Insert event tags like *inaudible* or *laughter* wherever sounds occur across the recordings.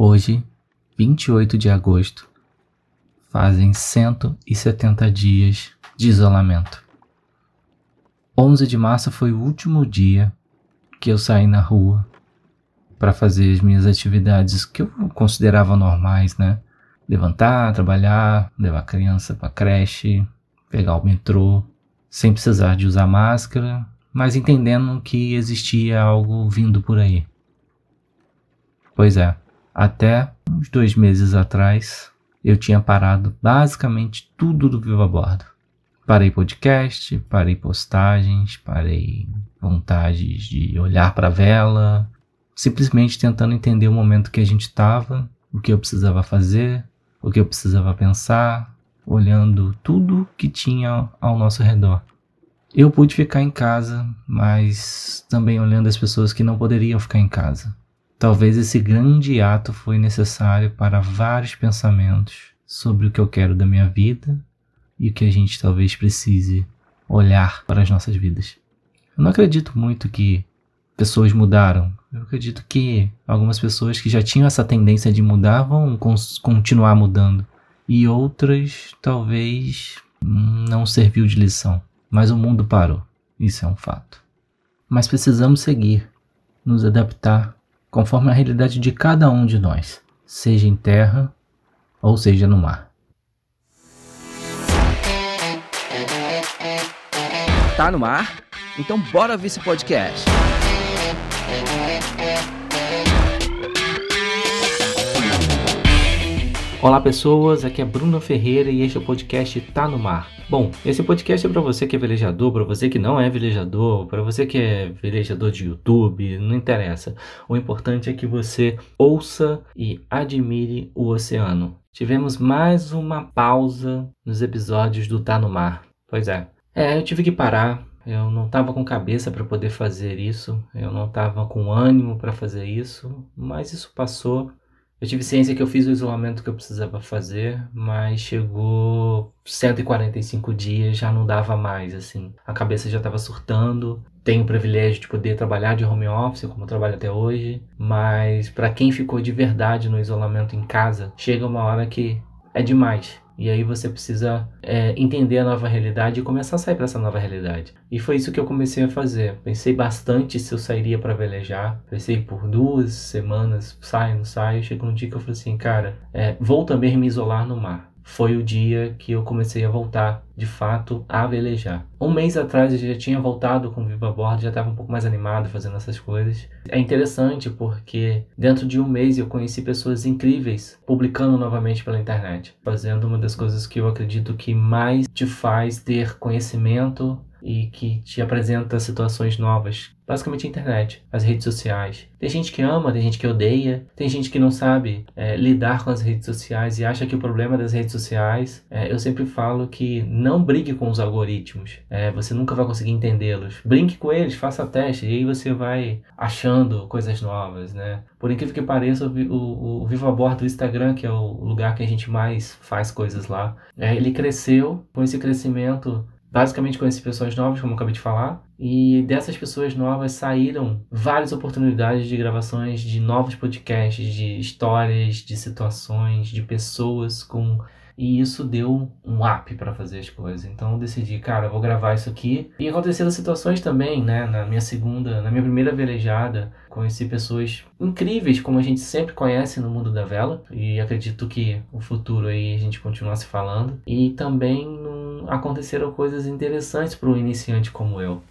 Hoje, 28 de agosto, fazem 170 dias de isolamento. 11 de março foi o último dia que eu saí na rua para fazer as minhas atividades que eu considerava normais, né? Levantar, trabalhar, levar a criança para creche, pegar o metrô, sem precisar de usar máscara, mas entendendo que existia algo vindo por aí. Pois é, até uns dois meses atrás eu tinha parado basicamente tudo do Viva Bordo. Parei podcast, parei postagens, parei vontades de olhar para a vela, simplesmente tentando entender o momento que a gente estava, o que eu precisava fazer, o que eu precisava pensar, olhando tudo que tinha ao nosso redor. Eu pude ficar em casa, mas também olhando as pessoas que não poderiam ficar em casa. Talvez esse grande ato foi necessário para vários pensamentos sobre o que eu quero da minha vida e o que a gente talvez precise olhar para as nossas vidas. Eu não acredito muito que pessoas mudaram. Eu acredito que algumas pessoas que já tinham essa tendência de mudar vão continuar mudando. E outras talvez não serviu de lição. Mas o mundo parou. Isso é um fato. Mas precisamos seguir, nos adaptar conforme a realidade de cada um de nós, seja em terra ou seja no mar. Tá no mar? Então bora ver esse podcast. Olá pessoas, aqui é Bruno Ferreira e este é o podcast Tá no Mar. Bom, esse podcast é para você que é velejador, para você que não é velejador, para você que é velejador de YouTube, não interessa. O importante é que você ouça e admire o oceano. Tivemos mais uma pausa nos episódios do Tá no Mar. Pois é. É, eu tive que parar. Eu não estava com cabeça para poder fazer isso, eu não estava com ânimo para fazer isso, mas isso passou eu tive ciência que eu fiz o isolamento que eu precisava fazer, mas chegou 145 dias, já não dava mais, assim. A cabeça já estava surtando. Tenho o privilégio de poder trabalhar de home office, como trabalho até hoje, mas para quem ficou de verdade no isolamento em casa, chega uma hora que é demais. E aí você precisa é, entender a nova realidade e começar a sair para essa nova realidade. E foi isso que eu comecei a fazer. Pensei bastante se eu sairia para velejar. Pensei por duas semanas, saio, não saio. Chegou um dia que eu falei assim, cara, é, vou também me isolar no mar foi o dia que eu comecei a voltar, de fato, a velejar. Um mês atrás eu já tinha voltado com o Viva Bordo, já estava um pouco mais animado fazendo essas coisas. É interessante porque dentro de um mês eu conheci pessoas incríveis publicando novamente pela internet, fazendo uma das coisas que eu acredito que mais te faz ter conhecimento e que te apresenta situações novas. Basicamente a internet, as redes sociais. Tem gente que ama, tem gente que odeia, tem gente que não sabe é, lidar com as redes sociais e acha que o problema das redes sociais. É, eu sempre falo que não brigue com os algoritmos, é, você nunca vai conseguir entendê-los. Brinque com eles, faça teste e aí você vai achando coisas novas, né? Por incrível que pareça, o, o, o Viva Bordo do Instagram, que é o lugar que a gente mais faz coisas lá, é, ele cresceu com esse crescimento basicamente conheci pessoas novas, como eu acabei de falar, e dessas pessoas novas saíram várias oportunidades de gravações de novos podcasts, de histórias, de situações, de pessoas com e isso deu um up para fazer as coisas. Então eu decidi, cara, vou gravar isso aqui. E aconteceram situações também, né? Na minha segunda, na minha primeira velejada, conheci pessoas incríveis, como a gente sempre conhece no mundo da vela. E acredito que o futuro aí a gente continuar se falando. E também aconteceram coisas interessantes para um iniciante como eu.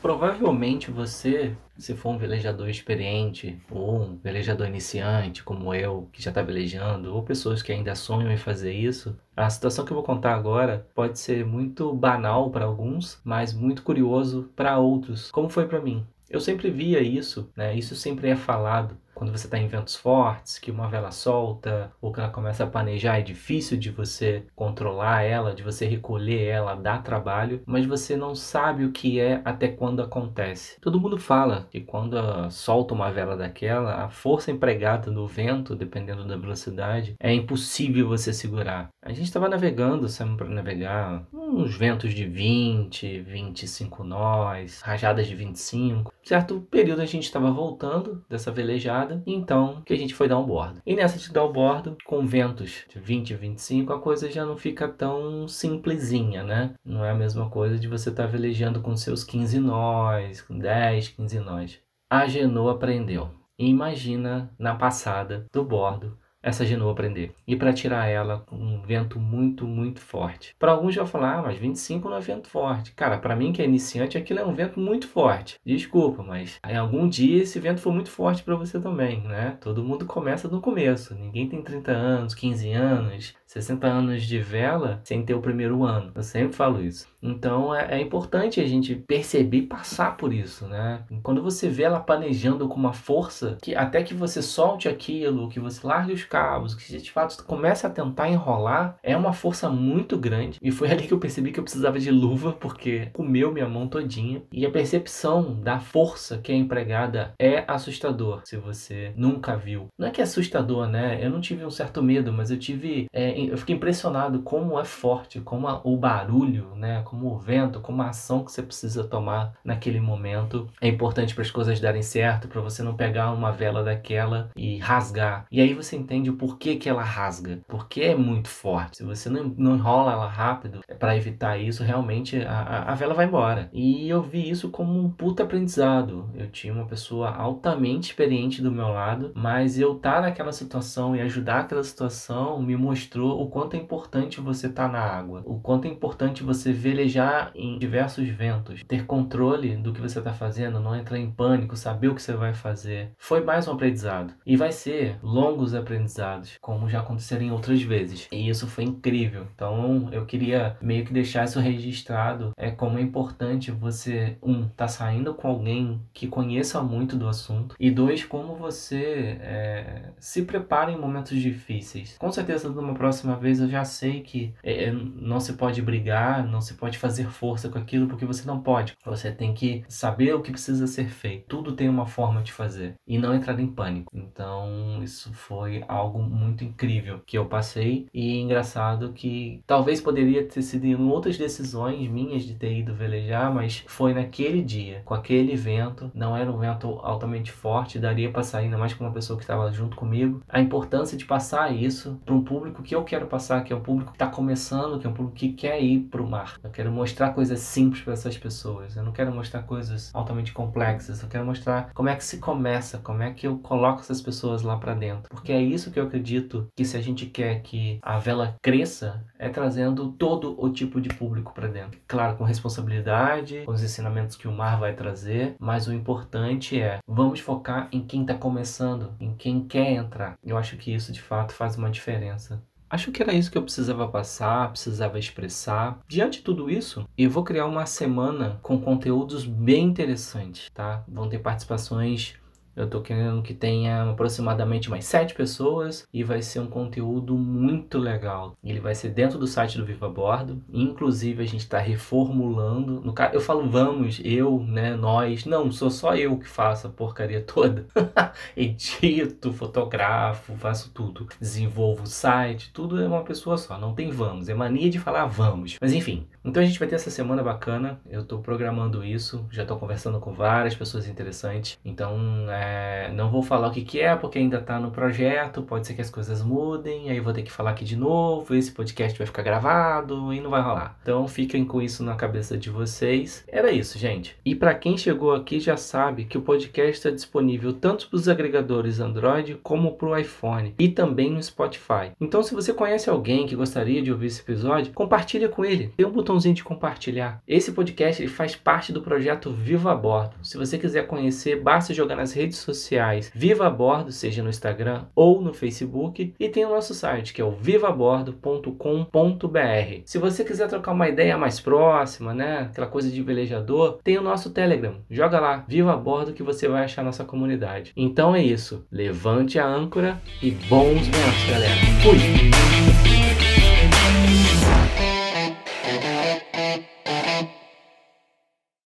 Provavelmente você, se for um velejador experiente ou um velejador iniciante como eu, que já está velejando, ou pessoas que ainda sonham em fazer isso, a situação que eu vou contar agora pode ser muito banal para alguns, mas muito curioso para outros, como foi para mim. Eu sempre via isso, né? Isso sempre é falado quando você está em ventos fortes, que uma vela solta ou que ela começa a panejar, é difícil de você controlar ela, de você recolher ela, dá trabalho, mas você não sabe o que é até quando acontece. Todo mundo fala que quando solta uma vela daquela, a força empregada no vento, dependendo da velocidade, é impossível você segurar. A gente estava navegando, saímos para navegar, uns ventos de 20, 25 nós, rajadas de 25. Certo período a gente estava voltando dessa velejada, então que a gente foi dar um bordo. E nessa de dar o bordo, com ventos de 20, 25, a coisa já não fica tão simplesinha, né? Não é a mesma coisa de você estar tá velejando com seus 15 nós, com 10, 15 nós. A Genoa aprendeu. imagina na passada do bordo essa genoa prender. E para tirar ela com um vento muito, muito forte. Para alguns já falar, ah, mas 25 não é vento forte. Cara, para mim que é iniciante, aquilo é um vento muito forte. Desculpa, mas em algum dia esse vento foi muito forte para você também, né? Todo mundo começa do começo. Ninguém tem 30 anos, 15 anos, 60 anos de vela sem ter o primeiro ano. Eu sempre falo isso. Então é, é, importante a gente perceber e passar por isso, né? Quando você vê ela planejando com uma força, que até que você solte aquilo, que você largue os cabos, que de fato comece a tentar enrolar, é uma força muito grande. E foi *laughs* ali que eu percebi que eu precisava de luva, porque comeu minha mão todinha. E a percepção da força que é empregada é assustador, se você nunca viu. Não é que é assustador, né? Eu não tive um certo medo, mas eu tive. É, eu fiquei impressionado como é forte, como a, o barulho, né? como o vento, como a ação que você precisa tomar naquele momento é importante para as coisas darem certo, para você não pegar uma vela daquela e rasgar. E aí você entende o porquê que ela rasga, porque é muito forte. Se você não, não enrola ela rápido é para evitar isso, realmente a, a vela vai embora. E eu vi isso como um puta aprendizado. Eu tinha uma pessoa altamente experiente do meu lado, mas eu estar tá naquela situação e ajudar aquela situação me mostrou o quanto é importante você estar tá na água, o quanto é importante você velejar em diversos ventos, ter controle do que você está fazendo, não entrar em pânico, saber o que você vai fazer. Foi mais um aprendizado. E vai ser longos aprendizados, como já aconteceram em outras vezes. E isso foi incrível. Então eu queria meio que deixar isso registrado. É como é importante você, um, tá saindo com alguém que conheça muito do assunto. E dois, como você é, se prepara em momentos difíceis. Com certeza, numa próxima vez eu já sei que é, não se pode brigar, não se pode fazer força com aquilo porque você não pode. Você tem que saber o que precisa ser feito. Tudo tem uma forma de fazer e não entrar em pânico. Então, isso foi algo muito incrível que eu passei e é engraçado que talvez poderia ter sido em outras decisões minhas de ter ido velejar, mas foi naquele dia, com aquele vento, não era um vento altamente forte, daria para sair ainda mais com uma pessoa que estava junto comigo. A importância de passar isso para um público que eu quero passar, que é público que está começando, que é um público que quer ir para o mar. Eu quero mostrar coisas simples para essas pessoas. Eu não quero mostrar coisas altamente complexas. Eu quero mostrar como é que se começa, como é que eu coloco essas pessoas lá para dentro. Porque é isso que eu acredito que se a gente quer que a vela cresça, é trazendo todo o tipo de público para dentro. Claro, com responsabilidade, com os ensinamentos que o mar vai trazer, mas o importante é vamos focar em quem está começando, em quem quer entrar. Eu acho que isso de fato faz uma diferença. Acho que era isso que eu precisava passar, precisava expressar. Diante de tudo isso, eu vou criar uma semana com conteúdos bem interessantes, tá? Vão ter participações eu estou querendo que tenha aproximadamente mais sete pessoas e vai ser um conteúdo muito legal. Ele vai ser dentro do site do Viva Bordo. Inclusive a gente está reformulando. No caso, eu falo vamos, eu, né, nós. Não, sou só eu que faço a porcaria toda. *laughs* Edito, fotografo, faço tudo. Desenvolvo o site, tudo é uma pessoa só. Não tem vamos. É mania de falar vamos. Mas enfim, então a gente vai ter essa semana bacana. Eu estou programando isso. Já estou conversando com várias pessoas interessantes. Então é é, não vou falar o que, que é, porque ainda está no projeto, pode ser que as coisas mudem, aí vou ter que falar aqui de novo, esse podcast vai ficar gravado e não vai rolar. Então fiquem com isso na cabeça de vocês. Era isso, gente. E para quem chegou aqui já sabe que o podcast está disponível tanto para os agregadores Android como para o iPhone e também no Spotify. Então se você conhece alguém que gostaria de ouvir esse episódio, compartilha com ele. Tem um botãozinho de compartilhar. Esse podcast ele faz parte do projeto Viva a Bordo. Se você quiser conhecer, basta jogar nas redes redes sociais Viva a Bordo, seja no Instagram ou no Facebook, e tem o nosso site que é o vivabordo.com.br. Se você quiser trocar uma ideia mais próxima, né, aquela coisa de velejador, tem o nosso Telegram. Joga lá, Viva a Bordo que você vai achar nossa comunidade. Então é isso. Levante a âncora e bons ventos, galera. Fui.